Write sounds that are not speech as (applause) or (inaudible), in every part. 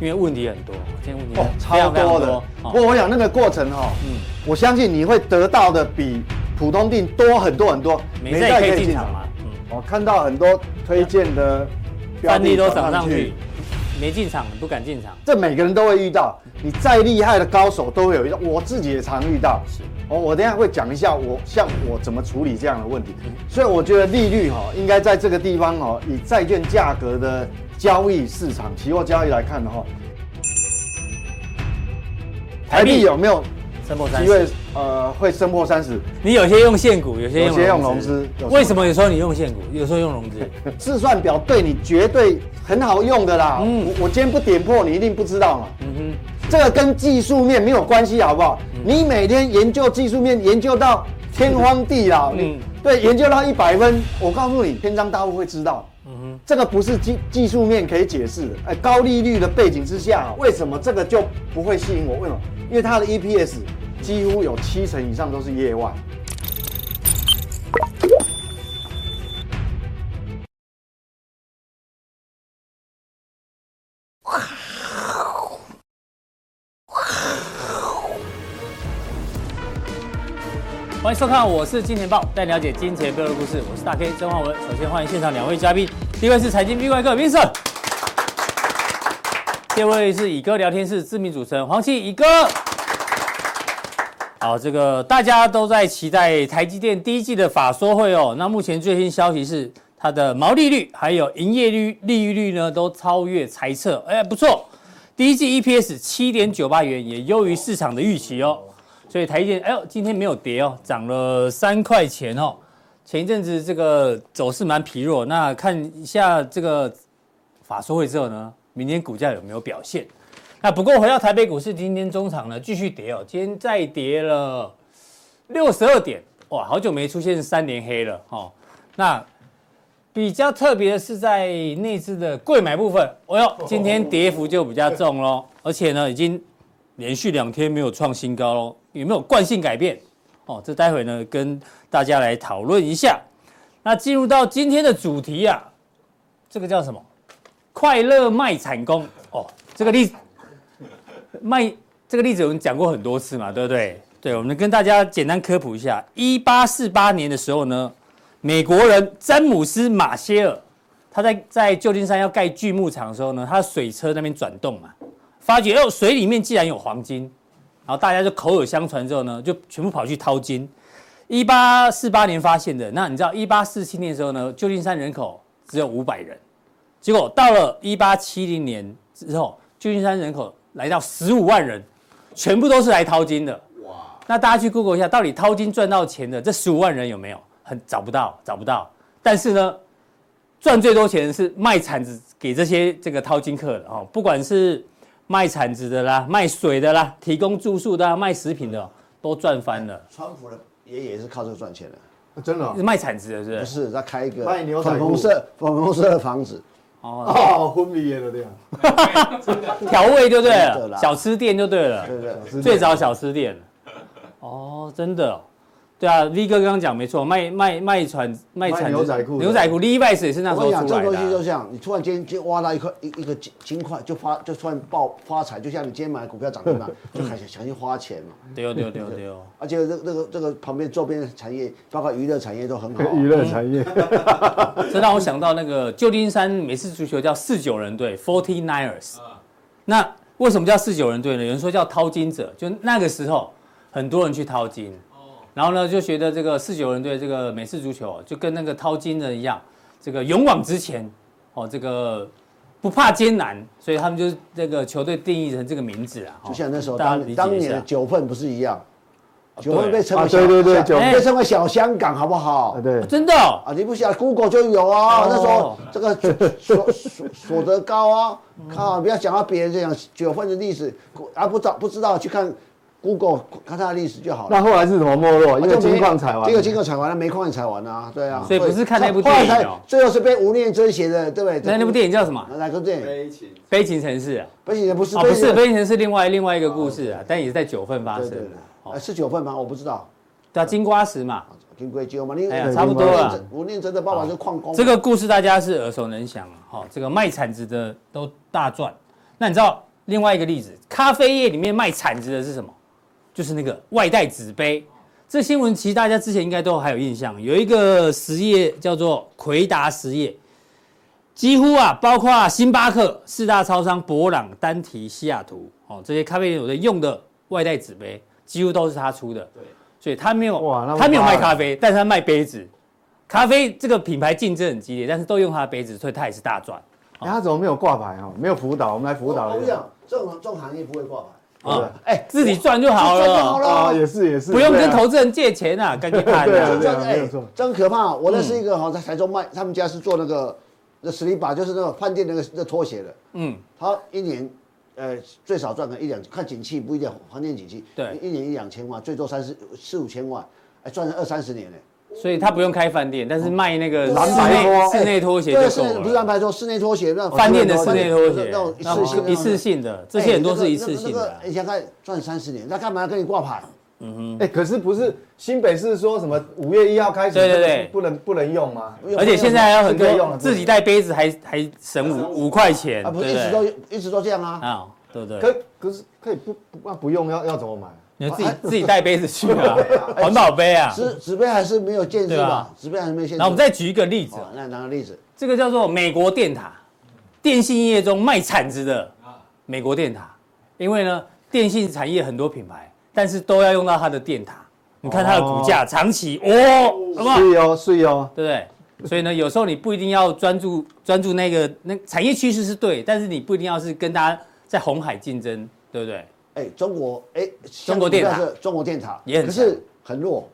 因为问题很多，今天问题哦超多的。不过我想那个过程哈，嗯，我相信你会得到的比普通定多很多很多。没在可以进场嘛？嗯，我看到很多推荐的标的都涨上去。没进场，不敢进场。这每个人都会遇到，你再厉害的高手都会有遇到，我自己也常遇到。是，哦，我等下会讲一下我像我怎么处理这样的问题。所以我觉得利率哈，应该在这个地方哈，以债券价格的交易市场、期货交易来看的话，台币有没有机会呃会升破三十？你有些用现股，有些有些用融资。为什么有时候你用现股，有时候用融资？试算表对你绝对。很好用的啦，嗯，我我今天不点破，你一定不知道嘛，嗯哼，这个跟技术面没有关系，好不好？嗯、你每天研究技术面，研究到天荒地老，嗯，对，研究到一百分，我告诉你，篇章大户会知道，哼，这个不是技技术面可以解释的，哎，高利率的背景之下，为什么这个就不会吸引我？为什么？因为它的 EPS 几乎有七成以上都是业外。欢迎收看，我是金钱豹，带你了解金钱背后的故事。我是大 K 曾焕文。首先欢迎现场两位嘉宾，第一位是财经 B 怪客 Vincent，第二位是乙哥聊天室知名主持人黄奇乙哥。好，这个大家都在期待台积电第一季的法说会哦。那目前最新消息是，它的毛利率还有营业率利率呢都超越猜测，哎，不错。第一季 EPS 七点九八元，也优于市场的预期哦。所以台积电，哎呦，今天没有跌哦，涨了三块钱哦。前一阵子这个走势蛮疲弱，那看一下这个法说会之后呢，明天股价有没有表现？那不过回到台北股市，今天中场呢继续跌哦，今天再跌了六十二点，哇，好久没出现三连黑了哦。那比较特别的是在内资的柜买部分，哎呦，今天跌幅就比较重喽，而且呢已经连续两天没有创新高喽。有没有惯性改变？哦，这待会呢跟大家来讨论一下。那进入到今天的主题啊，这个叫什么？快乐卖惨工哦，这个例子卖这个例子我们讲过很多次嘛，对不对？对，我们跟大家简单科普一下。一八四八年的时候呢，美国人詹姆斯马歇尔他在在旧金山要盖锯木厂的时候呢，他水车那边转动嘛，发觉哦水里面竟然有黄金。然后大家就口耳相传之后呢，就全部跑去淘金。一八四八年发现的，那你知道一八四七年的时候呢，旧金山人口只有五百人，结果到了一八七零年之后，旧金山人口来到十五万人，全部都是来淘金的。哇！那大家去 Google 一下，到底淘金赚到钱的这十五万人有没有？很找不到，找不到。但是呢，赚最多钱的是卖铲子给这些这个淘金客的哦，不管是。卖铲子的啦，卖水的啦，提供住宿的，卖食品的，都赚翻了。川普的爷爷是靠这个赚钱的，啊、真的、卖铲子的，是不是？不是，他开一个粉红色粉红色的房子。哦哦，昏迷了这样。(laughs) 调味就对了，小吃店就对了。对对，最早小吃店。哦，真的、哦。对啊，V 哥刚刚讲没错，卖卖卖船卖产牛仔裤，牛仔裤，Levi's 也是那时候出来的。这个东西就像你突然间就挖到一块一一个金金块，就发就突然爆发财，就像你今天买股票涨停嘛，(laughs) 就开始想去花钱嘛。对哦对哦对哦对哦。(laughs) 而且这这个这个旁边周边的产业，包括娱乐产业都很好。(laughs) 娱乐产业，这让我想到那个旧金山美式足球叫四九人队 （Forty Niners）。那为什么叫四九人队呢？有人说叫淘金者，就那个时候很多人去淘金。然后呢，就觉得这个四九人队这个美式足球就跟那个淘金人一样，这个勇往直前，哦，这个不怕艰难，所以他们就这个球队定义成这个名字啊。就像那时候当当年的九份不是一样，九份被称为对对对，被称为小香港，好不好？对，真的啊，你不想 Google 就有啊，那时候这个所所所得高啊，靠，不要讲到别人这样九份的历史，啊不知道不知道去看。Google 看它的历史就好了。那后来是怎么没落？因为金矿采完，这个金矿采完了，煤矿也采完了啊，对啊。所以不是看那部电影，最后是被吴念真写的，对不对？那那部电影叫什么？哪个电影？悲情。悲情城市啊。悲情城不是。不是悲情城市，另外另外一个故事啊，但也是在九份发生的。哦，是九份吗？我不知道。叫金瓜石嘛。金龟鸠嘛，你差不多了。吴念真的爸爸是矿工。这个故事大家是耳熟能详啊。哈，这个卖铲子的都大赚。那你知道另外一个例子，咖啡业里面卖铲子的是什么？就是那个外带纸杯。这新闻其实大家之前应该都还有印象，有一个实业叫做奎达实业，几乎啊，包括星巴克、四大超商、博朗、丹提、西雅图哦，这些咖啡店有的用的外带纸杯，几乎都是他出的。对，所以他没有哇，他没有卖咖啡，但是他卖杯子。咖啡这个品牌竞争很激烈，但是都用他的杯子，所以他也是大赚。哎，他怎么没有挂牌啊？没有辅导，我们来辅导一下。这种这种行业不会挂牌。啊，哎，自己赚就好了啊，也是也是，不用跟投资人借钱啊，赶紧看。对啊，没有错，真可怕。我认识一个哈，在台中卖，他们家是做那个那 Slipper，就是那个饭店那个那拖鞋的。嗯，他一年呃最少赚个一两，看景气不一定，饭店景气。对，一年一两千万，最多三四四五千万，哎，赚了二三十年呢。所以他不用开饭店，但是卖那个蓝牌拖、室内拖鞋就够了。不是蓝白拖，室内拖鞋那饭店的室内拖鞋，那种一次性、一次性的，这些很多是一次性的。你想看赚三十年，那干嘛要跟你挂牌？嗯哼，哎，可是不是新北市说什么五月一号开始，对对对，不能不能用吗？而且现在还有很多自己带杯子还还省五五块钱，啊，不是一直都一直都这样啊？啊，对对。可可是可以不不不用要要怎么买？你自己自己带杯子去啊，(laughs) 环保杯啊，纸纸杯还是没有限制吧？纸杯还是没有限制。那我们再举一个例子，那拿个例子，这个叫做美国电塔，电信业中卖铲子的美国电塔，因为呢，电信产业很多品牌，但是都要用到它的电塔。你看它的股价长期哦，是不好？是哦，是哦，对不对？所以呢，有时候你不一定要专注专注那个那产业趋势是对，但是你不一定要是跟大家在红海竞争，对不对？哎，中国哎，中国电塔，中国电塔也很，可是很弱。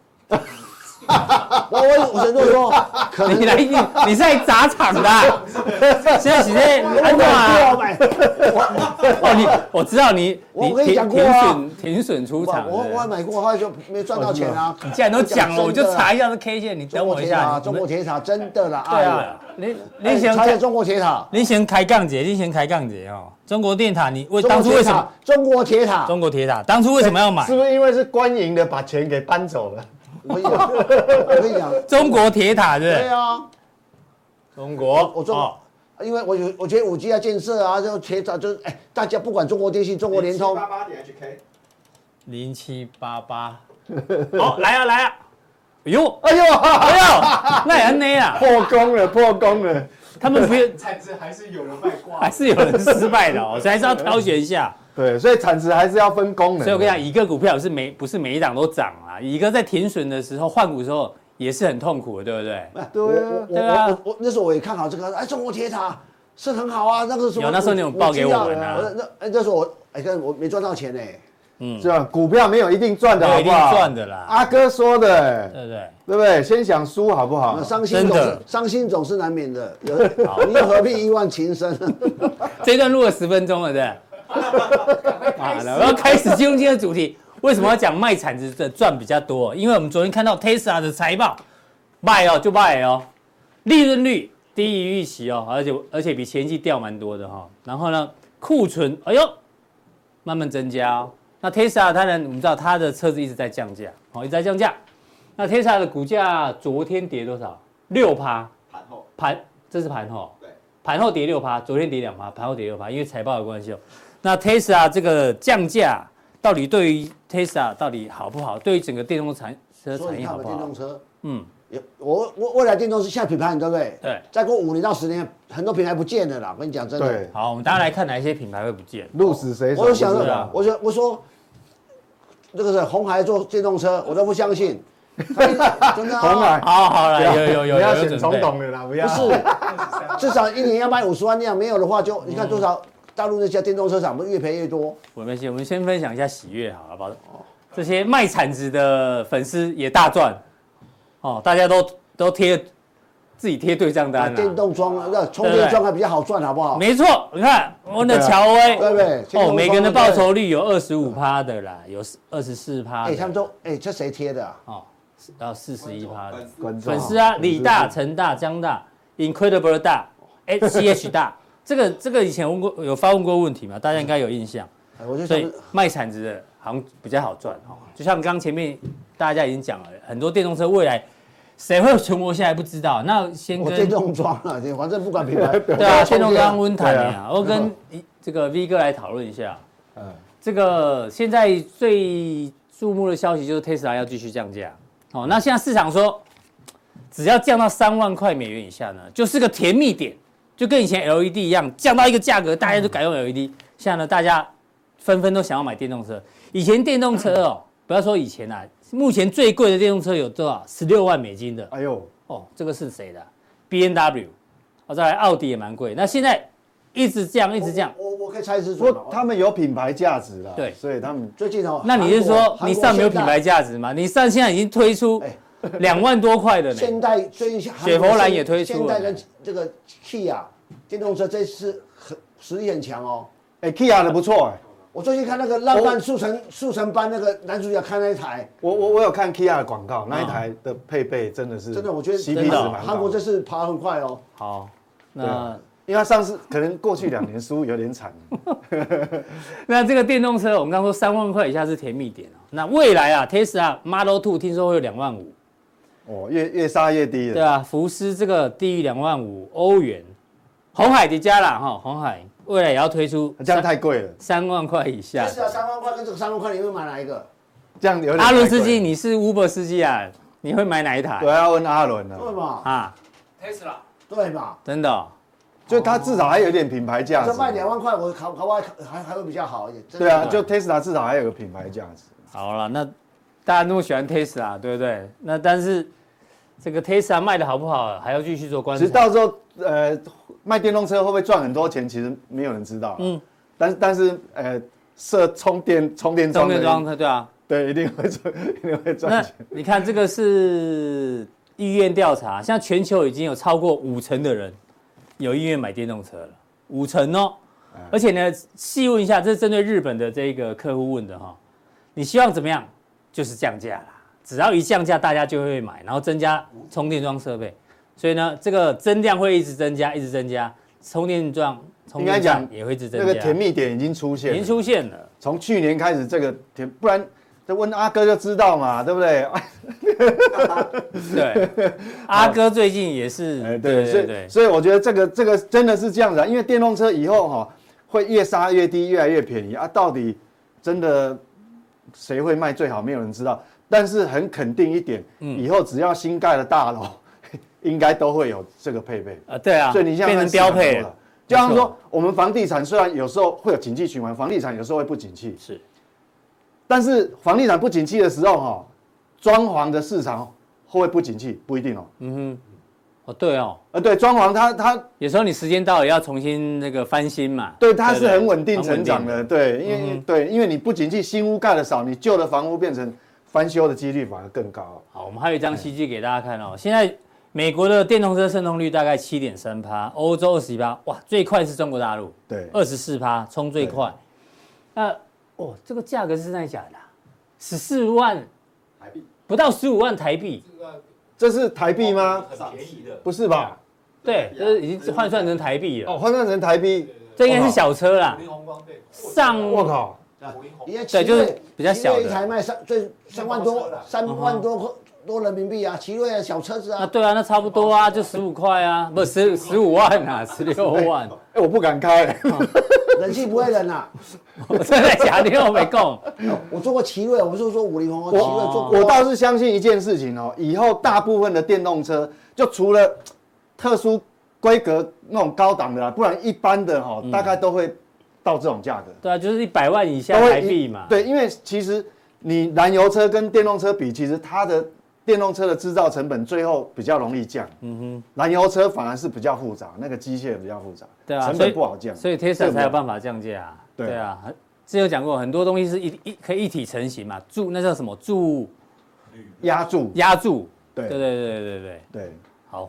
我我我只能说，可能你来你你是来砸场的，现在现在很暖啊。哦，你我知道你 (laughs) 我跟你讲过啊，停损出场，我我买过，后来就没赚到钱啊。你既然都讲了，我就查一下这 K 线，你等我一下。中国铁塔真的啦，对啊，你你想查一下中国铁塔，你先开杠姐，你先开杠姐哦。中国电塔，你为当初为什么？中国铁塔，中国铁塔，当初为什么要买？是不是因为是官营的，把钱给搬走了？我跟你讲，我跟你讲，(laughs) 中国铁塔对对？啊，中国，我中，因为我有，我觉得五 G 要建设啊，就铁塔就哎，大家不管中国电信、中国联通，八八点 HK，零七八八，好来啊来啊，哎呦哎呦！哎呦，那也 N A 啊，(laughs) 破功了破功了。他们不用 (laughs) 产值，还是有人卖挂，还是有人失败的哦，(laughs) 所以还是要挑选一下。对，所以产值还是要分功能。所以我跟你讲，一个股票是每不是每一档都涨啊。一个在停损的时候换股的时候也是很痛苦的，对不对？对啊，对啊。我那时候我也看好这个，哎，中国铁塔是很好啊，那个时候有那时候你有报给我们啊。那哎，那时候我哎，看我没赚到钱呢。嗯，是吧？股票没有一定赚的，好不好？赚的啦。阿哥说的，对不对？对不对？先想输好不好？伤心总是伤心总是难免的。你又何必一往情深？(laughs) 这一段录了十分钟了，对。(laughs) 好了，我要开始进入今天的主题。为什么要讲卖铲子的赚比较多？因为我们昨天看到 Tesla 的财报，卖哦就卖哦，利润率低于预期哦，而且而且比前期掉蛮多的哈。然后呢，库存哎呦慢慢增加哦。那 Tesla 当然我们知道它的车子一直在降价，哦，一直在降价。那 Tesla 的股价昨天跌多少？六趴。盘后盘，这是盘后。对。盘后跌六趴，昨天跌两趴，盘后跌六趴，因为财报的关系哦。那 Tesla 这个降价到底对于 Tesla 到底好不好？对于整个电动车车产业好不好？电动车，嗯，我我未来电动车现在品牌很多对不对？对。再过五年到十年，很多品牌不见了啦。我跟你讲真的。对。好，我们大家来看哪一些品牌会不见？鹿死谁手？我想说，我说我说。这个是红海做电动车，我都不相信。(laughs) 真的鸿海，好好了，有有有，不要选总统的啦，不要。不是，至少一年要卖五十万辆，没有的话就你看多少大陆那家电动车厂，不是越赔越多。我们先我们先分享一下喜悦好了，好不好？这些卖铲子的粉丝也大赚，哦，大家都都贴。自己贴对账单，电动桩那充电桩还比较好赚，好不好？没错，你看我们的乔威，对不对？哦，每个人的报酬率有二十五趴的啦，有二十四趴。哎，他们都哎，这谁贴的啊？哦，到四十一趴的粉丝啊，李大、陈大、江大，Incredible 大，CH 大，(laughs) 这个这个以前问过有发问过问题嘛？大家应该有印象。所以卖铲子的好像比较好赚哦，就像刚前面大家已经讲了，很多电动车未来。谁会存活下来不知道，那先跟电动装了，反正不管品牌。(laughs) 对啊，电动装温毯啊，我跟这个 V 哥来讨论一下。嗯，这个现在最注目的消息就是 Tesla 要继续降价。哦，那现在市场说，只要降到三万块美元以下呢，就是个甜蜜点，就跟以前 LED 一样，降到一个价格，大家都改用 LED。现在呢，大家纷纷都想要买电动车。以前电动车哦，不要说以前啊，目前最贵的电动车有多少？十六万美金的。哎呦，哦，这个是谁的？B N W，。哦，再来奥迪也蛮贵。那现在一直降，一直降。我我，我可以猜是说他们有品牌价值了。对，所以他们最近哦。那你是说你上没有品牌价值吗？你上现在已经推出 (laughs) 两万多块的呢。现代最近雪佛兰也推出了。现代跟这个 Kia 电动车这次很实力很强哦。哎，Kia 的不错哎。我最近看那个浪漫速成速成班那个男主角开那一台，我我我有看 Kia 的广告，那一台的配备真的是真的，我觉得 CP 值。韩国这次爬很快哦。好，那因为它上次可能过去两年输有点惨。(laughs) 那这个电动车，我们刚说三万块以下是甜蜜点哦。那未来啊，Tesla Model Two 听说会有两万五。哦，越越杀越低了。对啊，福斯这个低于两万五欧元。红海迪加啦哈，红海。未来也要推出，这样太贵了，三万块以下。是啊，三万块跟这个三万块，你会买哪一个？这样有点。阿伦司机，你是 Uber 司机啊？你会买哪一台？我要问阿伦了。对嘛？啊，Tesla。对嘛？真的，就它至少还有点品牌价值。这卖两万块，我考考外还还会比较好一点。对啊，就 Tesla 至少还有个品牌价值。好了，那大家那么喜欢 Tesla，对不对？那但是这个 Tesla 卖的好不好，还要继续做观察。其实到时候，呃。卖电动车会不会赚很多钱？其实没有人知道。嗯，但但是呃，设充电充电桩，充电桩，对啊，对，一定会赚，一定会赚钱。你看这个是意愿调查，像全球已经有超过五成的人有意愿买电动车了，五成哦。而且呢，细问一下，这是针对日本的这个客户问的哈。你希望怎么样？就是降价啦，只要一降价，大家就会买，然后增加充电桩设备。所以呢，这个增量会一直增加，一直增加，充电桩应该讲也会一直增加。那个甜蜜点已经出现，已经出现了。从去年开始，这个甜，不然这问阿哥就知道嘛，对不对？对，(laughs) 阿哥最近也是，哎，对对对。所以我觉得这个这个真的是这样子啊，因为电动车以后哈会越杀越低，越来越便宜啊。到底真的谁会卖最好，没有人知道。但是很肯定一点，以后只要新盖的大楼。应该都会有这个配备啊，对啊，所以你现在变成标配了。就像说，我们房地产虽然有时候会有景气循环，房地产有时候会不景气，是。但是房地产不景气的时候，哈，装潢的市场会不会不景气？不一定哦。嗯哼，哦对哦，呃对，装潢它它有时候你时间到了要重新那个翻新嘛。对，它是很稳定成长的。对，因为对，因为你不景气，新屋盖的少，你旧的房屋变成翻修的几率反而更高。好，我们还有一张 CG 给大家看哦，现在。美国的电动车渗透率大概七点三趴，欧洲二十一趴，哇，最快是中国大陆，对，二十四趴，冲最快。那哦，这个价格是真的假的？十四万台币，不到十五万台币，这是台币吗？很便宜的，不是吧？对，这是已经换算成台币了。哦，换算成台币，这应该是小车啦。上，我靠，对，就是比较小的，一台卖三最三万多，三万多块。多人民币啊，奇瑞啊小车子啊，啊对啊，那差不多啊，就十五块啊，不十十五万啊，(laughs) 十六万。哎，我不敢开，冷气不会冷啊。我 (laughs) 真的假的？我没空。我做过奇瑞，我不是说五菱宏光，奇瑞做过。我倒是相信一件事情哦，以后大部分的电动车，就除了特殊规格那种高档的啦，不然一般的哈，大概都会到这种价格。对啊，就是一百万以下台币嘛。对，因为其实你燃油车跟电动车比，其实它的。电动车的制造成本最后比较容易降，嗯哼，燃油车反而是比较复杂，那个机械比较复杂，对啊，成本不好降，所以 Tesla 才有办法降价啊，对啊，之前有讲过很多东西是一一可以一体成型嘛，铸那叫什么铸，压铸压铸，对。对对对对对。对，好，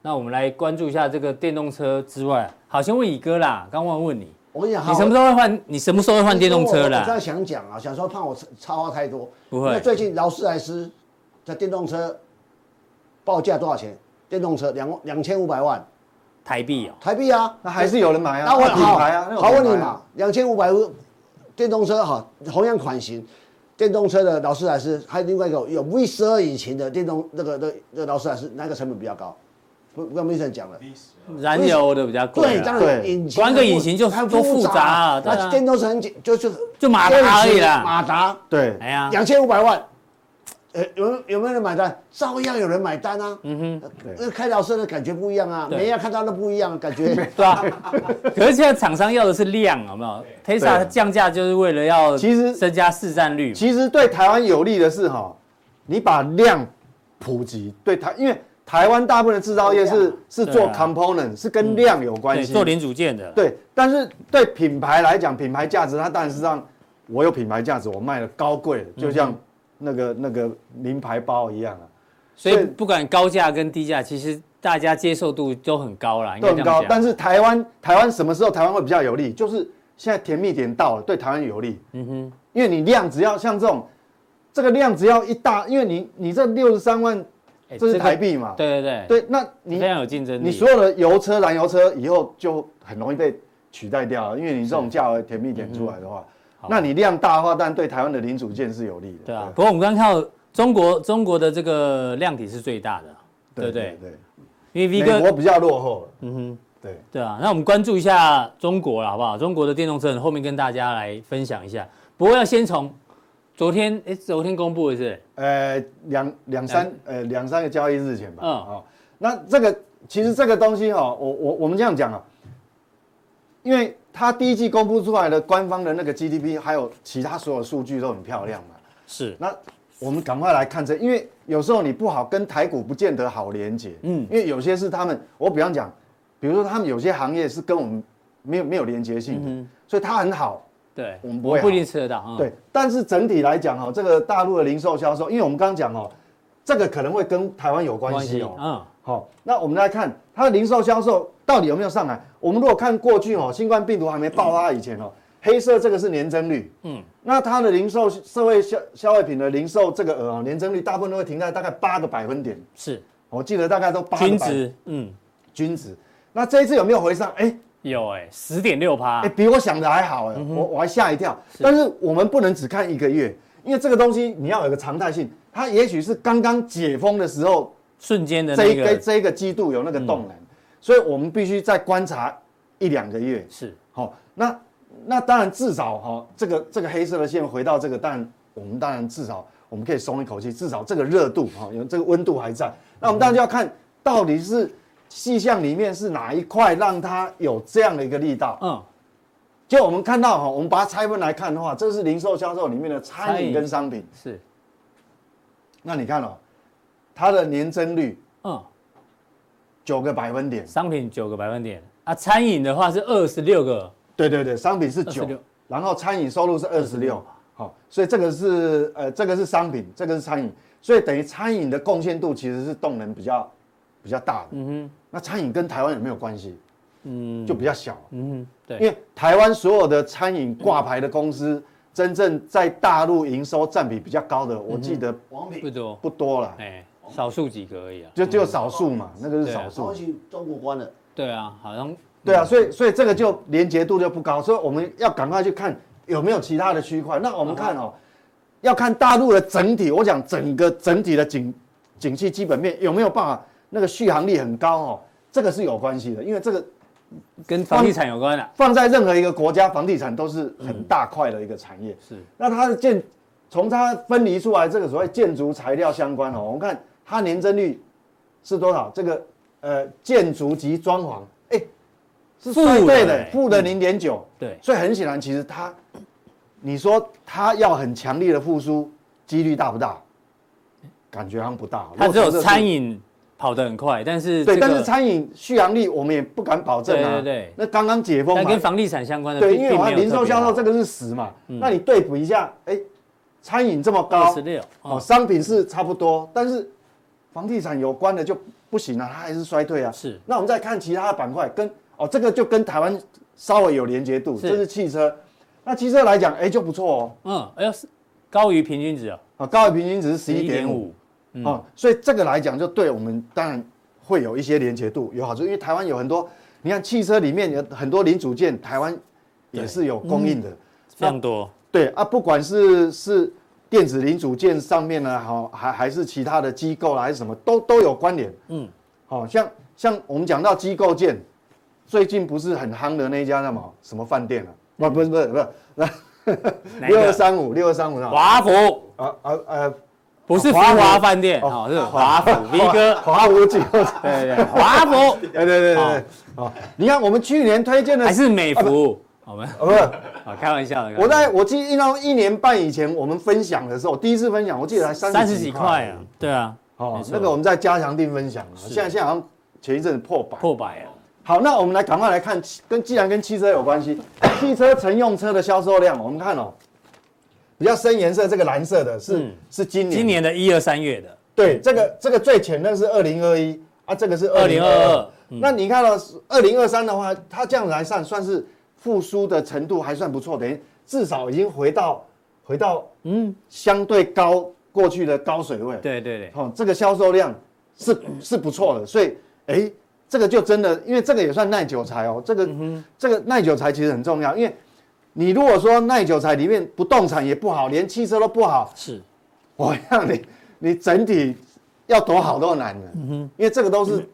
那我们来关注一下这个电动车之外，好，先问乙哥啦，刚忘问你，我跟你讲，你什么时候会换？你什么时候会换电动车啦？我刚才想讲啊，想说怕我插话太多，不会，因为最近劳斯莱斯在电动车。报价多少钱？电动车两两千五百万台币哦，台币啊，那还是有人买啊。那我品牌啊，好问你嘛，两千五百万电动车哈，同样款型电动车的劳斯莱斯，还有另外一个有 V 十二引擎的电动那个的的劳斯莱斯，哪个成本比较高？不跟明生讲了，燃油的比较贵啊。对，当然引擎关个引擎就很多复杂啊。那电动车很简，就就就马达而已啦。马达，对，哎呀，两千五百万。呃，有有没有人买单？照样有人买单啊。嗯哼，那开劳车的感觉不一样啊，每样看到都不一样，感觉。(laughs) 对吧。可是现在厂商要的是量，有没有？Tesla 降价就是为了要其实增加市占率。其实对台湾有利的是哈，你把量普及，对台，因为台湾大部分的制造业是是做 component，是跟量有关系，做零组件的。对，但是对品牌来讲，品牌价值它当然是让我有品牌价值，我卖的高贵，就像。那个那个名牌包一样啊，所以不管高价跟低价，其实大家接受度都很高啦，都很高。但是台湾台湾什么时候台湾会比较有利？就是现在甜蜜点到了，对台湾有利。嗯哼，因为你量只要像这种，这个量只要一大，因为你你这六十三万，这是台币嘛？对对对。对，那你非常有竞争力。你所有的油车、燃油车以后就很容易被取代掉了，因为你这种价格甜蜜点出来的话。那你量大的话，但对台湾的零组件是有利的。对啊，不过我们刚刚看到中国中国的这个量体是最大的，对不对？对。因为 V 哥美国比较落后。嗯哼，对对啊。那我们关注一下中国了，好不好？中国的电动车后面跟大家来分享一下。不过要先从昨天，哎，昨天公布的是？呃，两两三呃两三个交易日前吧。嗯。哦，那这个其实这个东西哈，我我我们这样讲啊，因为。它第一季公布出来的官方的那个 GDP，还有其他所有数据都很漂亮嘛。是。那我们赶快来看这，因为有时候你不好跟台股不见得好连接。嗯。因为有些是他们，我比方讲，比如说他们有些行业是跟我们没有没有连接性的，嗯、所以它很好。对。我们不会。不一定吃得到。嗯、对。但是整体来讲哈，这个大陆的零售销售，因为我们刚刚讲哦，这个可能会跟台湾有关系哦。嗯。好，那我们来看它的零售销售。到底有没有上来？我们如果看过去哦，新冠病毒还没爆发以前哦，黑色这个是年增率，嗯，那它的零售社会消消费品的零售这个额年增率大部分都会停在大概八个百分点，是，我记得大概都八个百。均值，嗯，均值。那这一次有没有回上？哎，有哎，十点六趴，哎，比我想的还好哎，我我还吓一跳。但是我们不能只看一个月，因为这个东西你要有个常态性，它也许是刚刚解封的时候瞬间的这一个这一个季度有那个动能。所以我们必须再观察一两个月，是好。那那当然至少哈，这个这个黑色的线回到这个，但我们当然至少我们可以松一口气，至少这个热度哈，有这个温度还在。那我们当然就要看到底是细项里面是哪一块让它有这样的一个力道。嗯，就我们看到哈，我们把它拆分来看的话，这是零售销售里面的餐饮跟商品。是。那你看哦，它的年增率，嗯。九个百分点，商品九个百分点。啊，餐饮的话是二十六个，对对对，商品是九，然后餐饮收入是二十六，好，所以这个是呃，这个是商品，这个是餐饮，所以等于餐饮的贡献度其实是动能比较比较大的，嗯哼，那餐饮跟台湾有没有关系？嗯，就比较小，嗯哼，对，因为台湾所有的餐饮挂牌的公司，真正在大陆营收占比比较高的，我记得王品不多。不多了，哎。少数几个而已啊，就只有少数嘛，那个是少数。中国关了。对啊，好像。对啊，所以所以这个就连结度就不高，所以我们要赶快去看有没有其他的区块。那我们看哦，要看大陆的整体，我讲整个整体的景景气基本面有没有办法那个续航力很高哦，这个是有关系的，因为这个跟房地产有关的。放在任何一个国家，房地产都是很大块的一个产业。是。那它的建从它分离出来这个所谓建筑材料相关哦，我们看。它年增率是多少？这个呃，建筑及装潢，哎，是衰退的，负的零点九。对，所以很显然，其实它，你说它要很强烈的复苏，几率大不大？感觉好像不大。它只有餐饮跑得很快，但是对，但是餐饮续航力我们也不敢保证啊。对对对。那刚刚解封嘛，跟房地产相关的。对，因为我们零售销售这个是十嘛，那你对比一下，哎，餐饮这么高，十六哦，商品是差不多，但是。房地产有关的就不行了，它还是衰退啊。是，那我们再看其他的板块，跟哦这个就跟台湾稍微有连接度，这是汽车。那汽车来讲，哎就不错哦。嗯，哎呀是高于平均值啊。啊，高于平均值是十一点五。哦，所以这个来讲就对我们当然会有一些连接度有好处，因为台湾有很多，你看汽车里面有很多零组件，台湾也是有供应的，非常多。对啊，不管是是。电子零组件上面呢，好还还是其他的机构啦，还是什么都都有关联。嗯，好像像我们讲到机构件，最近不是很夯的那一家叫什么什么饭店啊？不，不是，不是，不是，六二三五，六二三五，华府。啊啊呃，不是福华饭店，哦，是华府，V 哥，华府机构，对对，华府，(laughs) 对对对对，哦，你看我们去年推荐的还是美孚，我们不是，啊，开玩笑的，我在我记得一年半以前我们分享的时候，第一次分享，我记得才三十几块。啊，对啊，哦，那个我们在加强定分享，现在现在好像。前一阵子破百，破百啊！好，那我们来赶快来看，跟既然跟汽车有关系，(coughs) 汽车乘用车的销售量，我们看哦，比较深颜色这个蓝色的是、嗯、是今年。今年的一二三月的，对，这个这个最浅的是二零二一啊，这个是二零二二。那你看到二零二三的话，它这样来算算是复苏的程度还算不错，等于至少已经回到回到嗯相对高过去的高水位。对对对，哦，这个销售量是是不错的，所以。哎，这个就真的，因为这个也算耐久材哦。这个、嗯、这个耐久材其实很重要，因为你如果说耐久材里面不动产也不好，连汽车都不好，是，我让你你整体要多好都难的。嗯哼，因为这个都是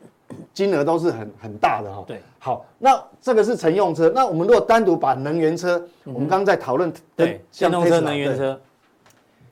金额都是很很大的哈、哦。对，好，那这个是乘用车。那我们如果单独把能源车，嗯、我们刚刚在讨论对，电动车、能源车，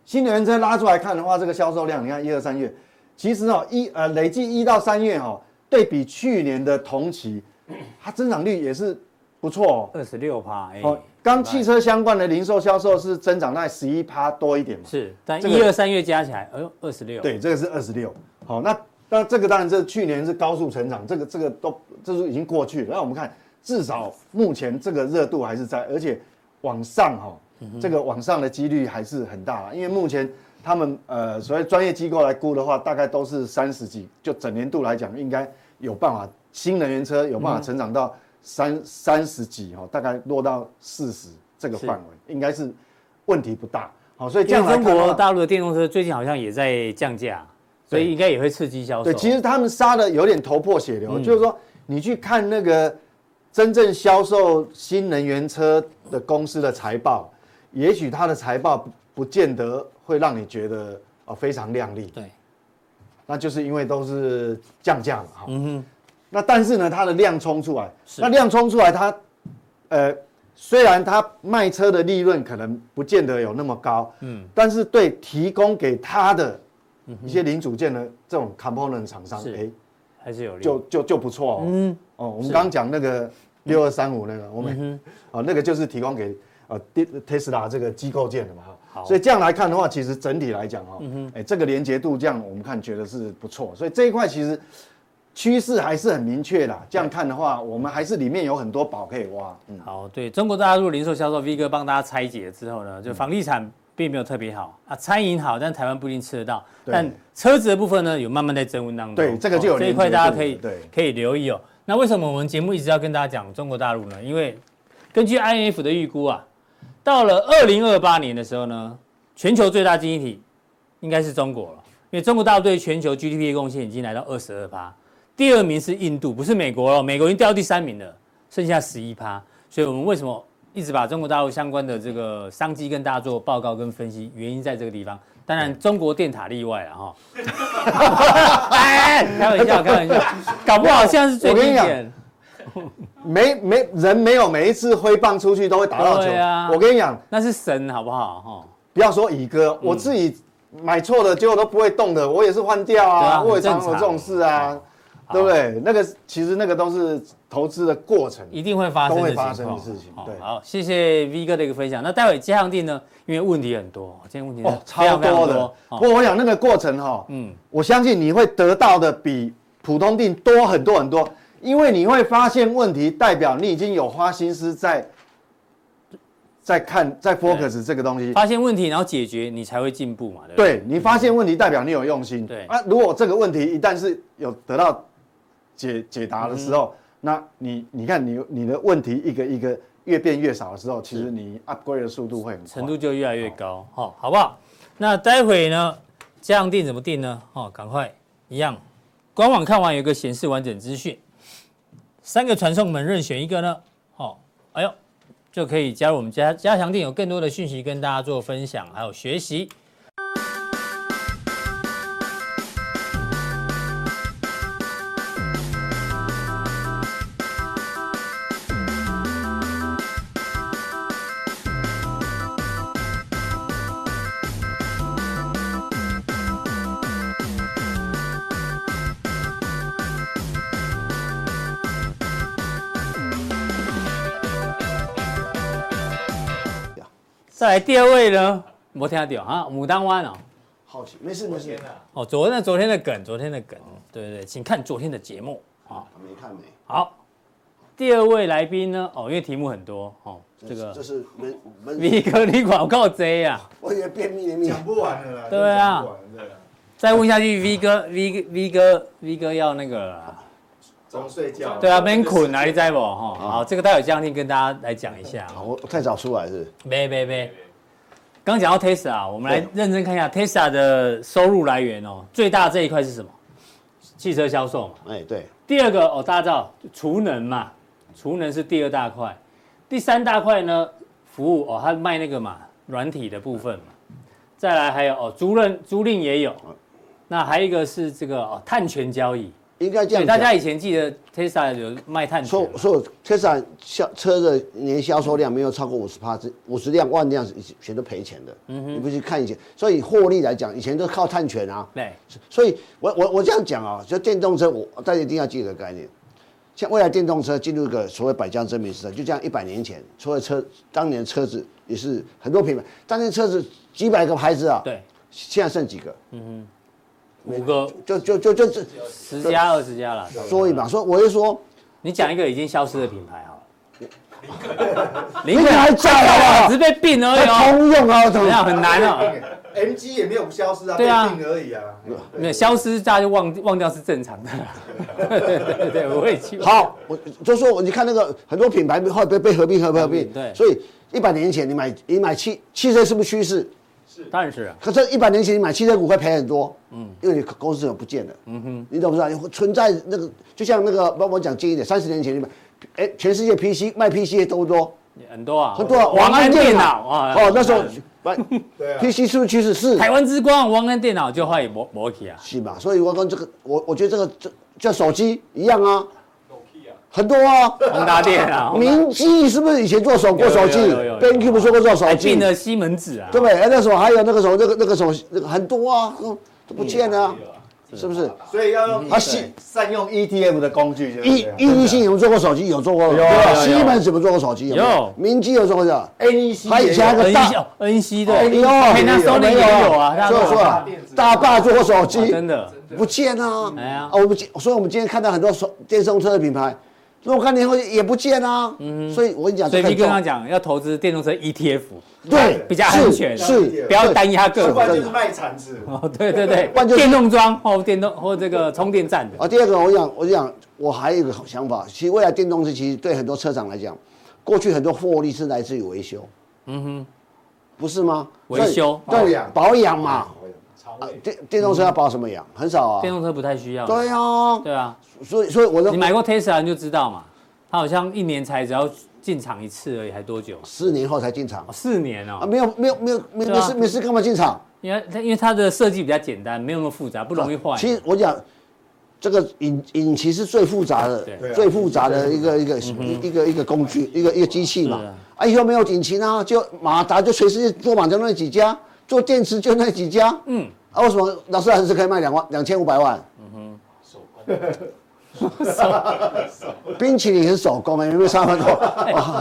新能源车拉出来看的话，这个销售量，你看一二三月，其实哦一呃累计一到三月哈、哦。对比去年的同期，(coughs) 它增长率也是不错哦，二十六趴。哦，刚汽车相关的零售销售是增长在十一趴多一点嘛？是，但一二三月加起来，哎呦，二十六。对，这个是二十六。好，那那这个当然这去年是高速成长，这个这个都这是已经过去了。那我们看，至少目前这个热度还是在，而且往上哈，这个往上的几率还是很大。因为目前他们呃所谓专业机构来估的话，大概都是三十几，就整年度来讲应该。有办法，新能源车有办法成长到三三十几哈，大概落到四十这个范围，应该是问题不大。好，所以这样中国大陆的电动车最近好像也在降价，所以应该也会刺激销售。对，其实他们杀的有点头破血流，就是说你去看那个真正销售新能源车的公司的财报，也许它的财报不见得会让你觉得哦非常亮丽。对。那就是因为都是降价嘛，哈，嗯哼，那但是呢，它的量冲出来，那量冲出来它，它，呃，虽然它卖车的利润可能不见得有那么高，嗯，但是对提供给他的一些零组件的这种 component 厂商，哎，还是有利，就就就不错哦，嗯，哦，我们刚刚讲那个六二三五那个，我们，哦，那个就是提供给呃 Tesla 这个机构件的嘛，哈。所以这样来看的话，其实整体来讲哈，哎，这个连结度这样我们看觉得是不错，所以这一块其实趋势还是很明确的。这样看的话，我们还是里面有很多宝可以挖。嗯，好，对中国大陆零售销售，V 哥帮大家拆解之后呢，就房地产并没有特别好啊，餐饮好，但台湾不一定吃得到。但车子的部分呢，有慢慢在增温当中。对，这个就有这一块大家可以对可以留意哦。那为什么我们节目一直要跟大家讲中国大陆呢？因为根据 IMF 的预估啊。到了二零二八年的时候呢，全球最大经济体应该是中国了，因为中国大陆对全球 GDP 的贡献已经来到二十二趴，第二名是印度，不是美国了，美国已经掉到第三名了，剩下十一趴。所以我们为什么一直把中国大陆相关的这个商机跟大家做报告跟分析？原因在这个地方，当然中国电塔例外了哈。(laughs) 哎，开玩笑，开玩笑，搞不好现在是最低点。没没人没有每一次挥棒出去都会打到球，啊、我跟你讲，那是神好不好？哈，不要说乙哥，嗯、我自己买错的结果都不会动的，我也是换掉啊，啊我也常有这种事啊，对不对？那个其实那个都是投资的过程，一定会发生，都会发生的事情。对，好，谢谢 V 哥的一个分享。那待会加强錠呢？因为问题很多，今天问题哦超多的。不过我想那个过程哈，嗯，我相信你会得到的比普通定多很多很多。因为你会发现问题，代表你已经有花心思在在看在 focus 这个东西。发现问题，然后解决，你才会进步嘛。对，对，你发现问题，代表你有用心。对啊，如果这个问题一旦是有得到解解答的时候，嗯、那你你看你你的问题一个一个越变越少的时候，其实你 upgrade 的速度会程度就越来越高。好、哦，好不好？那待会呢，加强定怎么定呢？哦，赶快一样，官网看完有一个显示完整资讯。三个传送门任选一个呢？好，哎呦，就可以加入我们加加强店，有更多的讯息跟大家做分享，还有学习。来第二位呢，没听到啊，牡丹湾哦。好奇，没事没事。哦，昨天昨天的梗，昨天的梗，对对对，请看昨天的节目啊。没看没。好，第二位来宾呢？哦，因为题目很多哦，这个这是门门 V 哥，你广告贼啊！我以为便秘的秘。讲不完了啦。(laughs) 对啊。再问下去，V 哥，V V 哥，V 哥要那个。总睡觉。对啊，没困哪里在不？哈，好，这个待会将听跟大家来讲一下。我太早出来是？没没没。刚讲到 Tesla，我们来认真看一下 Tesla 的收入来源哦。最大这一块是什么？汽车销售嘛。哎，对。第二个哦，大家知道储能嘛？储能是第二大块。第三大块呢？服务哦，他卖那个嘛，软体的部分嘛。再来还有哦，租赁租赁也有。那还有一个是这个哦，碳权交易。应该这样。大家以前记得 Tesla 有卖碳权。说说 Tesla 销车的年销售量没有超过五十趴，五十辆万辆全都赔钱的。嗯哼。你不去看一下，所以获利来讲，以前都靠碳权啊。对。所以我我我这样讲啊，就电动车，我大家一定要记得概念。像未来电动车进入一个所谓百家争鸣时代，就这样一百年前，所有车当年车子也是很多品牌，当年车子几百个牌子啊。对。现在剩几个？嗯哼。五个。就就就就这十家二十家了，所以嘛，说我就说，你讲一个已经消失的品牌好了，(laughs) 林肯。还在啊，只是被并而已哦，通用啊，怎么样很难啊，MG 也没有消失啊，对啊，并而已啊，没有消失，大家就忘忘掉是正常的，(laughs) 对对对，我会去。好，我就说你看那个很多品牌后来被被合并合并。合并，对，所以一百年前你买你买汽汽车是不是趋势？当然是啊，可是，一百年前你买汽车股会赔很多，嗯，因为你公司有不见了，嗯哼，你懂不知道？存在那个，就像那个，帮我讲近一点，三十年前你买，哎，全世界 PC 卖 PC 的多不多？很多啊，很多啊。王安电脑啊，哦，那时候，(laughs) PC 是不是趋势？是。台湾之光，王安电脑就坏摩摩起啊，是吧？所以我跟这个，我我觉得这个这叫手机一样啊。很多啊，宏达电啊，明基是不是以前做手过手机？BenQ 不是说过做手机？进了西门子啊，对不对？哎，那时候还有那个时候那个那个时候那个很多啊，都不见了，是不是？所以要用啊，善用 ETF 的工具。一，NEC 有做过手机？有做过。有。西门子有做过手机？有。明基有做过的。NEC。他以前还有个大 NEC 的。有。那有有啊，说说啊，大霸做过手机？真的不见啊。哎呀，我们今所以我们今天看到很多手电动车的品牌。若干年后也不见啊，嗯，所以我跟你讲，所以你刚刚讲要投资电动车 ETF，对，比较安全，是，不要单压个股，关键是卖铲子，哦，对对对，电动桩或电动或这个充电站的。啊，第二个我讲，我讲，我还有一个想法，其实未来电动车其实对很多车厂来讲，过去很多获利是来自于维修，嗯哼，不是吗？维修，保养，保养嘛。电电动车要保什么养？很少啊。电动车不太需要。对啊。对啊。所以所以我你买过 Tesla 你就知道嘛，它好像一年才只要进厂一次而已，还多久？四年后才进厂。四年哦。啊，没有没有没有没没事没事干嘛进厂？因为它因为它的设计比较简单，没有那么复杂，不容易坏。其实我讲这个引引擎是最复杂的，最复杂的一个一个一个一个工具，一个一个机器嘛。啊，以后没有引擎啊，就马达就全世界做马就那几家，做电池就那几家。嗯。啊，为什么劳斯莱斯可以卖两万两千五百万？嗯哼，手工，冰淇淋是手工的，有没有差很多？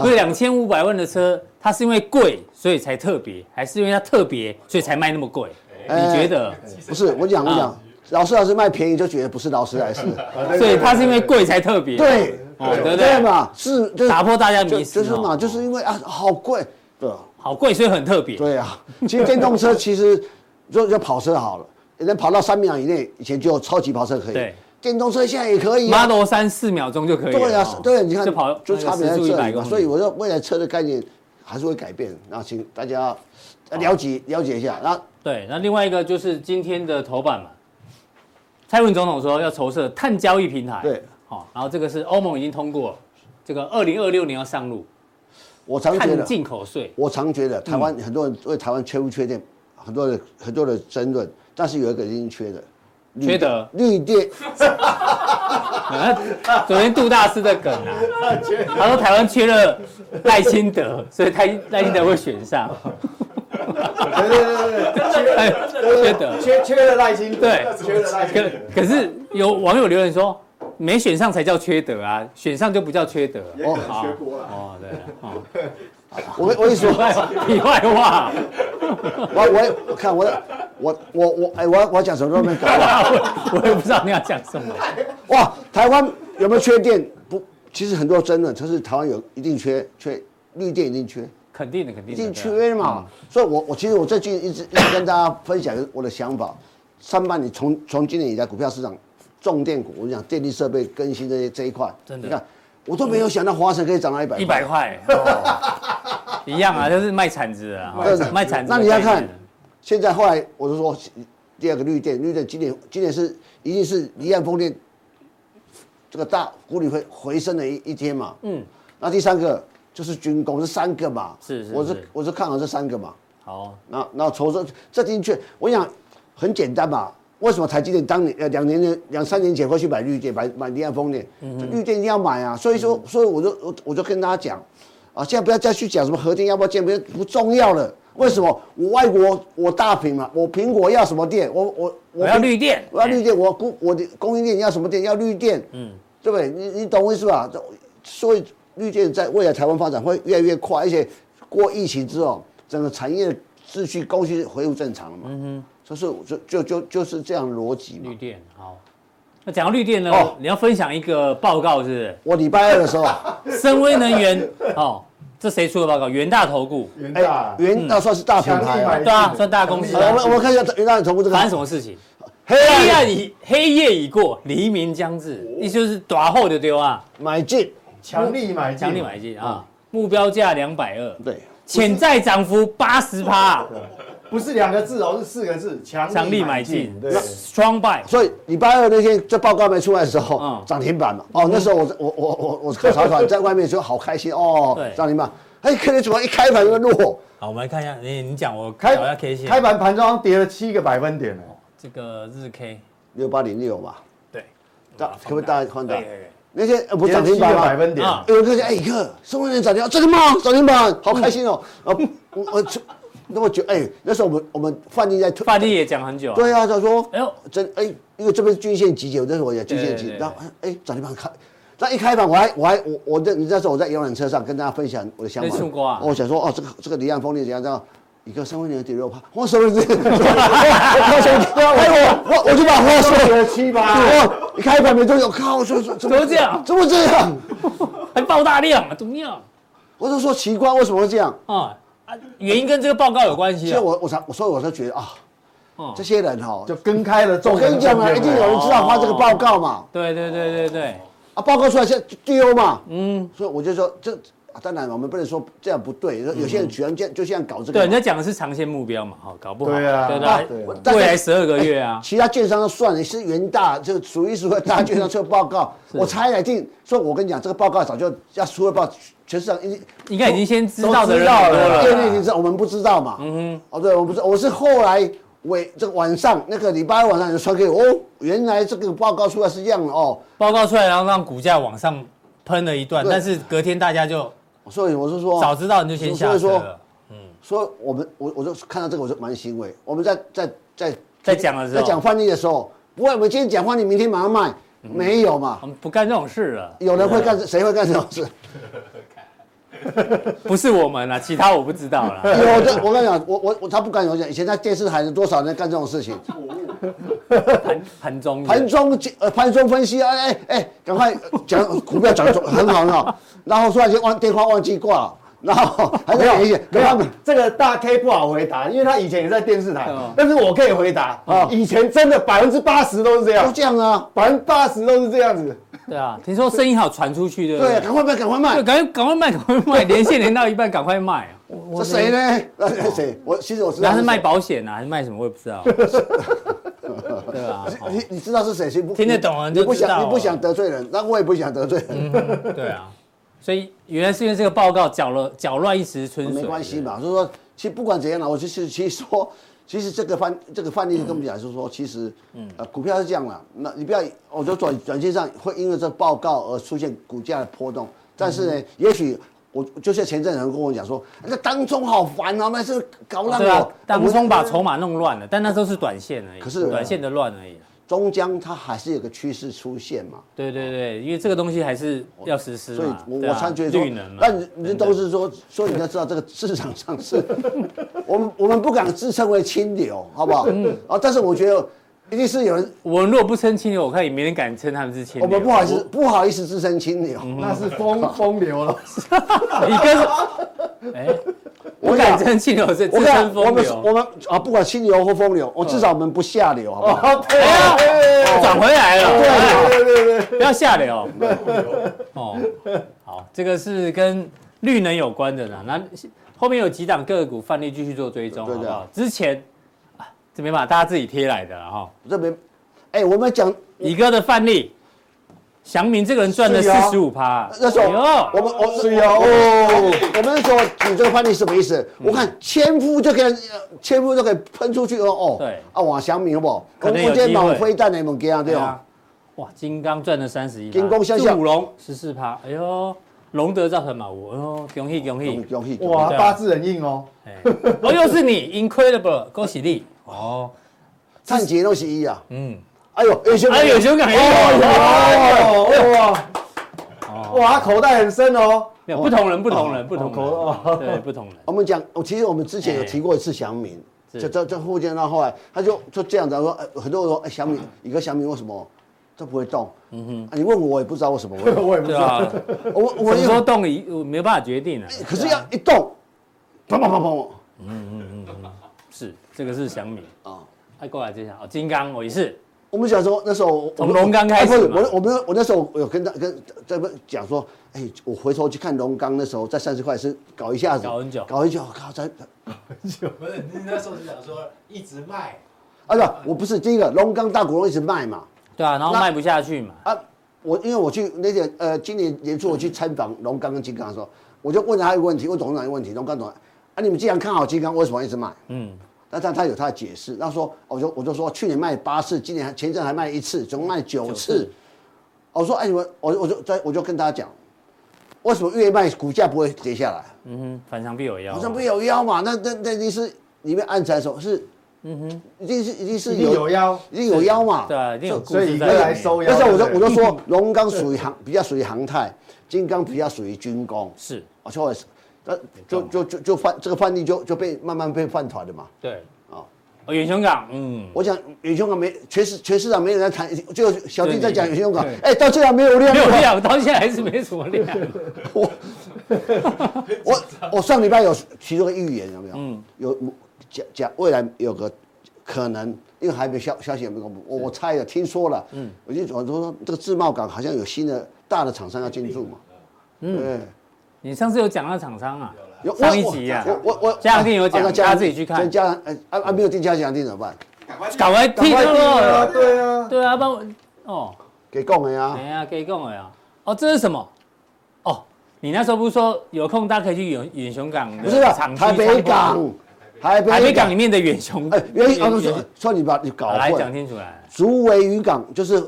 不是两千五百万的车，它是因为贵所以才特别，还是因为它特别所以才卖那么贵？你觉得？不是，我讲我讲，劳斯莱斯卖便宜就觉得不是劳斯莱斯，所以它是因为贵才特别。对，对不对嘛？是，打破大家迷思，就是嘛，就是因为啊，好贵，对，好贵，所以很特别。对啊，其实电动车其实。就就跑车好了，能跑到三秒以内，以前就超级跑车可以。对，电动车现在也可以。Model 三四秒钟就可以。对啊，对，你看就跑就差别在这里嘛。所以我说未来车的概念还是会改变，然后请大家了解了解一下。那对，那另外一个就是今天的头版嘛，蔡英文总统说要筹设碳交易平台。对，好，然后这个是欧盟已经通过，这个二零二六年要上路。我常觉得进口税，我常觉得台湾很多人为台湾缺不缺电？很多的很多的争论，但是有一个已经缺的，缺德绿电。(laughs) 昨天杜大师的梗啊，(laughs) 他说台湾缺了赖清德，所以赖赖清德会选上。对对对对，缺德，缺缺了赖清德，对，缺了赖清德。可可是有网友留言说，没选上才叫缺德啊，选上就不叫缺德。哦，好，哦，对，哦。(laughs) 我我跟你说，(laughs) 题外话，(laughs) 我我我看我我我我哎，我我讲什么都没搞，我也不知道你要讲什么。哇，台湾有没有缺电？不，其实很多争论，就是台湾有一定缺缺绿电，一定缺，肯定的，肯定的一定缺嘛。所以我我其实我最近一直一直跟大家分享我的想法。上半年从从今年以来，股票市场重电股，我讲电力设备更新这些这一块，真的，你看我都没有想到华晨可以涨到一百一百块，一样啊，就是卖铲子啊，卖铲子。那你要看，现在后来我就说，第二个绿电，绿电今年今年是一定是离岸风电这个大股率会回升的一一天嘛，嗯，那第三个就是军工，是三个嘛，是是，我是。我是看好这三个嘛，好，那那筹这这的确，我想。很简单嘛，为什么台积电当年呃两年两三年前会去买绿电买买离岸风电？嗯、绿电一定要买啊！所以说所以我就我我就跟大家讲，啊，现在不要再去讲什么核电要不要建，不不重要了。为什么？我外国我大屏嘛，我苹果要什么电？我我我要绿电，我要绿电，我供我的供应链要什么电？要绿电，嗯，对不对？你你懂我意思吧？所以绿电在未来台湾发展会越来越快，而且过疫情之后，整个产业秩序供需恢复正常了嘛。嗯哼。就是就就就就是这样逻辑嘛。绿电好，那讲到绿电呢，哦、你要分享一个报告是不是？我礼拜二的时候，(laughs) 森崴能源哦，这谁出的报告？元大投顾。元大，元大算是大品牌啊，对啊，算大公司。我们我们看一下元大投顾这个发生什么事情？黑暗已黑夜已过，黎明将至，意思就是短后就丢啊，买进，强力买进，强力买进啊，目标价两百二，对，潜在涨幅八十趴。不是两个字哦，是四个字，强力买进，对，strong buy。所以礼拜二那天这报告没出来的时候，涨停板嘛。哦，那时候我我我我我考察团 (laughs) 在外面就好开心哦，涨停板。哎，可能怎么一开盘就落？好，我们来看一下，你你讲我开我要 K 线，开盘盘中跌了七个百分点哦。这个日 K 六八零六嘛。对，大可不可以大家看到？那天不涨停板百分点，有人看见哎哥，什么人涨停？真的吗？涨停板，好开心哦。啊，我我那么久哎，那时候我们我们范例在推，范例也讲很久。对啊，他说，哎呦，真哎，因为这边是均线集结，那时候我也均线急，然后哎涨停板开，那一开盘我还我还我我那你那时候我在游览车上跟大家分享我的想法，我想说哦这个这个离岸风力怎样这样，一个三万年的跌六趴，(laughs) 我什么意思？哎我我我就把话说了七八，我一开盘没多久，靠，说说怎么这样？怎么这样？还爆大量啊？怎么样？我就说奇怪，为什么会这样啊？啊，原因跟这个报告有关系。所以我我才我所以我才觉得啊，这些人哈就跟开了。我跟你讲啊，一定有人知道发这个报告嘛。对对对对对。啊，报告出来现在就丢嘛。嗯。所以我就说这当然我们不能说这样不对，有些人居然这样就这样搞这个。对，人家讲的是长线目标嘛，哈，搞不好。对啊。对对。未来十二个月啊。其他券商都算，你是元大就数一数二大券商出报告，(laughs) 我猜来定说，我跟你讲，这个报告早就要出了报。全市场应应该已经先知道的人了，业内已经知道，我们不知道嘛。嗯哼，哦，对，我不知道，我是后来尾这个晚上那个礼拜二晚上就传给我，哦，原来这个报告出来是这样的哦。报告出来，然后让股价往上喷了一段，但是隔天大家就，所以我是说，早知道你就先下车了。嗯，所以我们我我就看到这个我就蛮欣慰。我们在在在在讲的时候，在讲范例的时候，不会，我们今天讲范例，明天马上卖，没有嘛？我们不干这种事了。有人会干，谁会干这种事？(laughs) 不是我们啦，其他我不知道啦。(laughs) 有的，我跟你讲，我我我他不敢有讲。以前在电视台有多少人干这种事情？盘盘中盘中呃盘中分析啊，哎哎，赶快讲股票讲的很好很好，然后突然间忘电话忘记挂，然后还没有没有，这个大 K 不好回答，因为他以前也在电视台，但是我可以回答啊，以前真的百分之八十都是这样，都这样啊，百分之八十都是这样子。(laughs) 对啊，听说声音好传出去，对不对？对，赶快卖，赶快卖，赶快赶快卖，赶快卖，(laughs) 连线连到一半，赶快卖。这谁呢？那谁？我其实我知道。他是卖保险啊，还是卖什么？我也不知道。(laughs) 对啊，你你知道是谁？听得懂啊？你不想你不想得罪人，那我也不想得罪人。对啊，所以原来是因为这个报告搅了搅乱一时春水。没关系嘛，就是说，其实不管怎样呢，我就是其实说。其实这个范这个范例跟我们讲，就是说，其实，呃，股票是这样啦。那你不要，我说短短线上会因为这报告而出现股价的波动。但是呢，也许我就像前阵子人跟我讲说，那当中好烦啊，那是搞烂我。当中把筹码弄乱了，但那都是短线而已。可是短线的乱而已。终将它还是有个趋势出现嘛。对对对，因为这个东西还是要实施嘛。所以我，我我才觉得说，但你都是说说，你要知道这个市场上是，(laughs) 我们我们不敢自称为清流，好不好？嗯。啊，但是我觉得。一定是有人，我们如果不称清流，我看也没人敢称他们是清流。我们不好意思，不好意思自称清流，那是风 (laughs) 风流了。(laughs) 你跟，哎，我敢称清流是自称风流。我们啊，不管清流或风流，我至少我们不下流，好不好？对啊，转回来了，对对对对，不要下流。(laughs) 哦，好，这个是跟绿能有关的呢。那后面有几档个股范例继续做追踪，好不好？之前。这没办法大家自己贴来的哈，这边，哎，我们讲乙哥的范例，祥明这个人赚了四十五趴，那时候我们我是有，我们说你这个范例什么意思？我看千夫就可以，千夫就可以喷出去哦哦，对。啊，往祥明好不好？可能有机会。对啊，哇，金刚赚了三十一，金光相向，五龙十四趴，哎呦，龙德造成嘛五，哎呦，恭喜恭喜。恭喜，哇，八字很硬哦，哦，又是你，incredible，恭喜你。哦，灿杰都是一啊，嗯，哎呦，有熊，哎有熊感，哇，哇，口袋很深哦，不同人，不同人，不同口，对，不同人。我们讲，我其实我们之前有提过一次祥明，就这这附件，到后来他就就这样子说，很多人说，哎，祥明，一个祥明为什么这不会动？嗯哼，你问我，我也不知道为什么，(laughs) 我也不知道，我我说动，我没有办法决定啊，可是要一动，砰砰砰砰，嗯嗯嗯嗯。是，这个是祥敏啊，快过来这下。哦，金刚我也是。我们想说那时候从龙刚开始，我我们我那时候有跟他跟这边讲说，哎，我回头去看龙刚那时候在三十块是搞一下子，搞很久，搞很久，我靠，在很久。不是，你那时候是想说一直卖。(laughs) 啊不，我不是第一个龙刚大股东一直卖嘛。对啊，然后卖不下去嘛。啊，我因为我去那天呃，今年年初我去参访龙刚跟金刚的时候，我就问他一个问题，问董事长一个问题，龙刚董。啊！你们既然看好金刚，为什么一直卖？嗯，那但他有他的解释。他说，我就我就说，去年卖八次，今年前一阵还卖一次，总共卖九次。我说，哎，你们，我我就在我就跟大家讲，为什么越卖股价不会跌下来？嗯哼，反常必有妖，反常必有妖嘛。那那那一定是里面暗藏什么？是，嗯哼，一定是一定是有妖，一定有妖嘛。对啊，一定有。所以一个来收妖。但是我就我就说，龙刚属于航，比较属于航太，金刚比较属于军工。是，我说。那就就就就犯这个范例就就被慢慢被饭团的嘛。对，啊，远雄港，嗯，我讲远雄港没全市全市场没人在谈，就小弟在讲远雄港，哎，到现在没有量，没有量，到现在还是没什么量。(laughs) 我我 (laughs) 我上礼拜有提出个预言，有没有？嗯，有讲讲未来有个可能，因为还没消消息也没公布，我我猜了，听说了，嗯，我就我说这个自贸港好像有新的大的厂商要进驻嘛，嗯。你上次有讲到厂商啊？有上一集啊，我我我嘉良定有讲，大家自己去看。嘉良哎，啊啊没有订嘉良定怎么办？赶快赶快订了，对啊对啊，帮我哦，给供了呀，对啊，给供了呀。哦，这是什么？哦，你那时候不是说有空大家可以去远远雄港？不是啊，台北港，台北港里面的远雄。哎，远雄说说你把你搞混，来讲清楚来。竹围渔港就是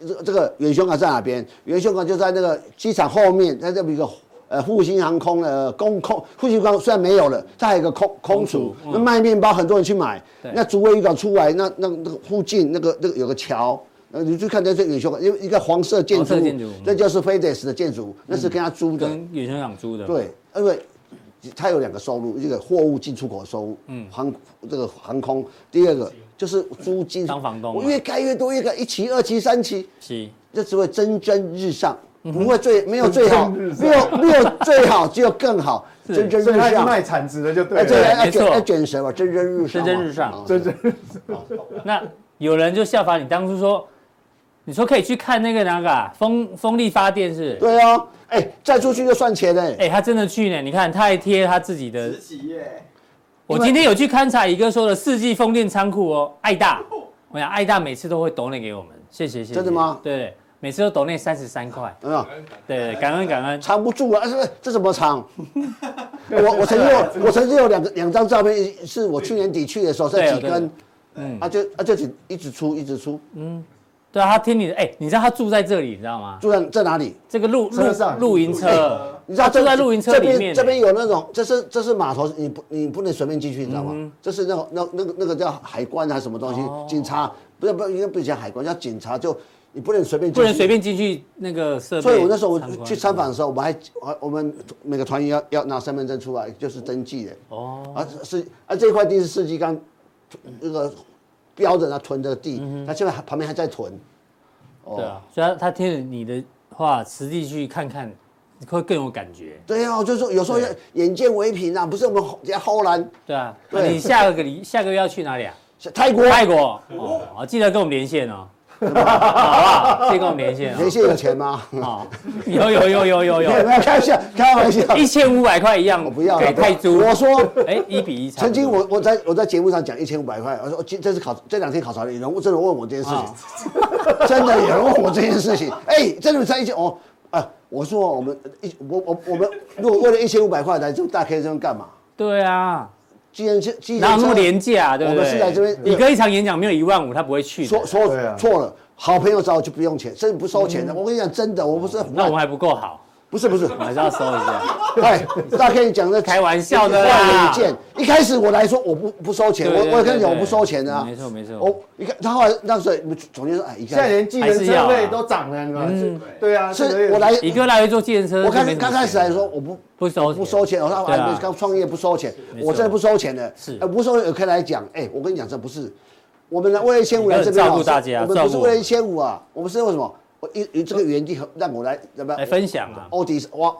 这这个远雄港在哪边？远雄港就在那个机场后面，在这边一个。呃，复兴航空的空空，复兴航空虽然没有了，它还有一个空空厨，那卖面包很多人去买。那竹围渔港出来，那那那个附近那个那个有个桥，呃，你去看那这远雄，因为一个黄色建筑物，那就是 FedEx 的建筑，那是跟他租的，跟远雄港租的。对，因为他有两个收入，一个货物进出口收入，嗯，航这个航空，第二个就是租金。当房东，我越盖越多，越盖一期、二期、三期，是，这只会蒸蒸日上。不会最没有最好，没有没有最好，只有更好。(laughs) 蒸蒸日上，是卖产值的就对了。对，没错，要卷舌嘛，蒸蒸日上，蒸蒸日上，蒸蒸日上。(laughs) 那有人就效仿你当初说，你说可以去看那个哪个风风力发电是？对啊，哎，再出去就算钱了。哎，他真的去呢，你看他还贴他自己的。我今天有去勘察一个说的四季风电仓库哦，爱大，我想爱大每次都会抖内给我们，谢谢谢谢。真的吗？对。每次都抖那三十三块，嗯，对，感恩感恩，藏不住啊，是不是？这怎么藏？(laughs) 我我曾经有我曾经有两个两张照片，是我去年底去的时候在几根，嗯，啊就啊就一直出一直出，嗯，对啊，他听你的，哎，你知道他住在这里，你知道吗？住在在哪里？这个露露露营车，你知道住在露营车里面。这边有那种，这是这是码头，你不你不能随便进去，你知道吗？这是那个那那个那个叫海关还是什么东西？警察不是不应该不叫海关，叫警察，就你不能随便不能随便进去那个设备。所以我那时候我去参访的时候，我们还我们每个团员要要拿身份证出来，就是登记的。哦。啊是啊，这块地是司机刚那个。标着他囤的地，他现在旁边还在囤。对啊，所以他他听了你的话，实地去看看，会更有感觉。对啊，就是说有时候要眼见为凭啊，不是我们家后来。对啊，你下个礼下个月要去哪里啊？泰国。泰国哦，记得跟我们连线哦。好不好？先跟我们连线。连线有钱吗？好，有有有有有有。(laughs) 开玩笑，开玩笑。一千五百块一样，我不要给泰铢。我说，哎，一比一。曾经我我在我在节目上讲一千五百块，我说今这次考这两天考察的有人真的问我这件事情，(laughs) 真的有人问我这件事情。(laughs) 哎，真的才一千哦啊！我说我们一我我我们如果为了一千五百块来这大 K 这边干嘛？对啊。既然是，既然哪有那么廉价，对不对？我们是来这边，你哥一场演讲没有一万五，他不会去。说说错了，好朋友找我就不用钱，甚至不收钱的。我跟你讲，真的，我不是。那我们还不够好。不是不是，还是要收一下。(laughs) 哎，大概讲的开玩笑的啦。一件，一开始我来说我不不收钱，我我跟你讲我不收钱的啊。没错没错。我你看他后来那时候总监说哎，现在连计程车费都涨了，你知对啊，是我来一个来回坐计程车。我刚刚开始来说我不不收不收钱，我说还刚创业不收钱，我真的不收钱的。是，不收也可以来讲，哎，我跟你讲这不是，我们来为了一千五来这边照顾大家，我们不是为了一千五啊，我们是为什么？我一一这个原地让我来怎么样？来分享啊！奥迪哇，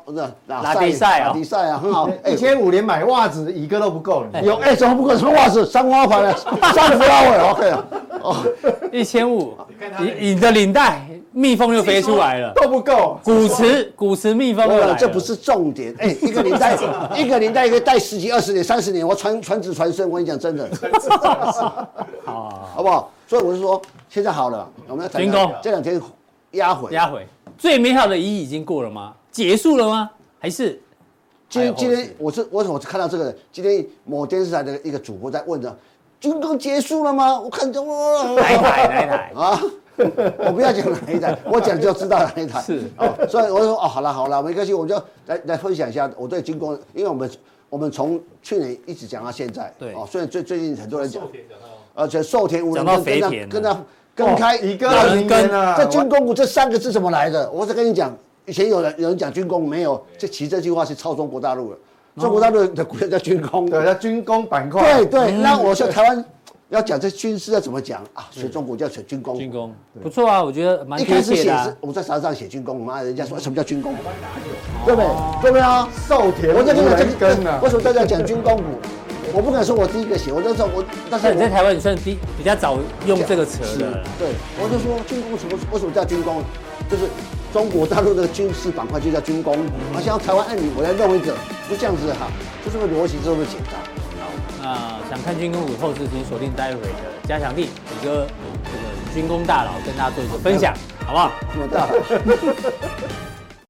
那拉比赛啊，拉比赛啊，很好。一千五连买袜子一个都不够。有哎，怎么不够？什么袜子？三花牌的，三花尾，OK 哦，一千五，你你的领带蜜蜂又飞出来了，都不够。古驰古驰蜜蜂了，这不是重点。哎，一个领带，一个领带可以戴十几、二十年、三十年，我传传子传孙。我跟你讲，真的。好，(laughs) 好不好？所以我是说，现在好了，我们要军工这两天。压回，压回，最美好的一已经过了吗？结束了吗？还是今今天我是我怎么看到这个？今天某电视台的一个主播在问着，军工结束了吗？我看中了哪一台？哪一台啊？(laughs) 我不要讲哪一台，(laughs) 我讲就知道哪一台。是哦，所以我说哦，好了好了，没关系，我就来来分享一下我对军工，因为我们我们从去年一直讲到现在，对哦，虽然最最近很多人讲，而且寿田无人跟肥田跟他。跟开一个人跟啊，这军工股这三个字怎么来的？我是跟你讲，以前有人有人讲军工没有，这其实这句话是抄中国大陆的，中国大陆的股票叫军工，对，叫军工板块。对对，那我说台湾要讲这军事要怎么讲啊？学中国叫学军工。军工不错啊，我觉得蛮一开始写是我在沙上写军工，妈人家说什么叫军工？对不对？对不对啊？寿田，我在跟你讲，为什么大家讲军工股？我不敢说，我第一个写，我就说我，但是你在台湾，你算第比较早用这个词的。对，我就说军工什么？为什么叫军工？就是中国大陆的军事板块就叫军工。而像台湾，按，你我要弄一个，就这样子哈，就这个逻辑这么简单。好，那想看军工股后市，请锁定待会的加强力，李哥这个军工大佬跟大家做一个分享，好不好？这么大。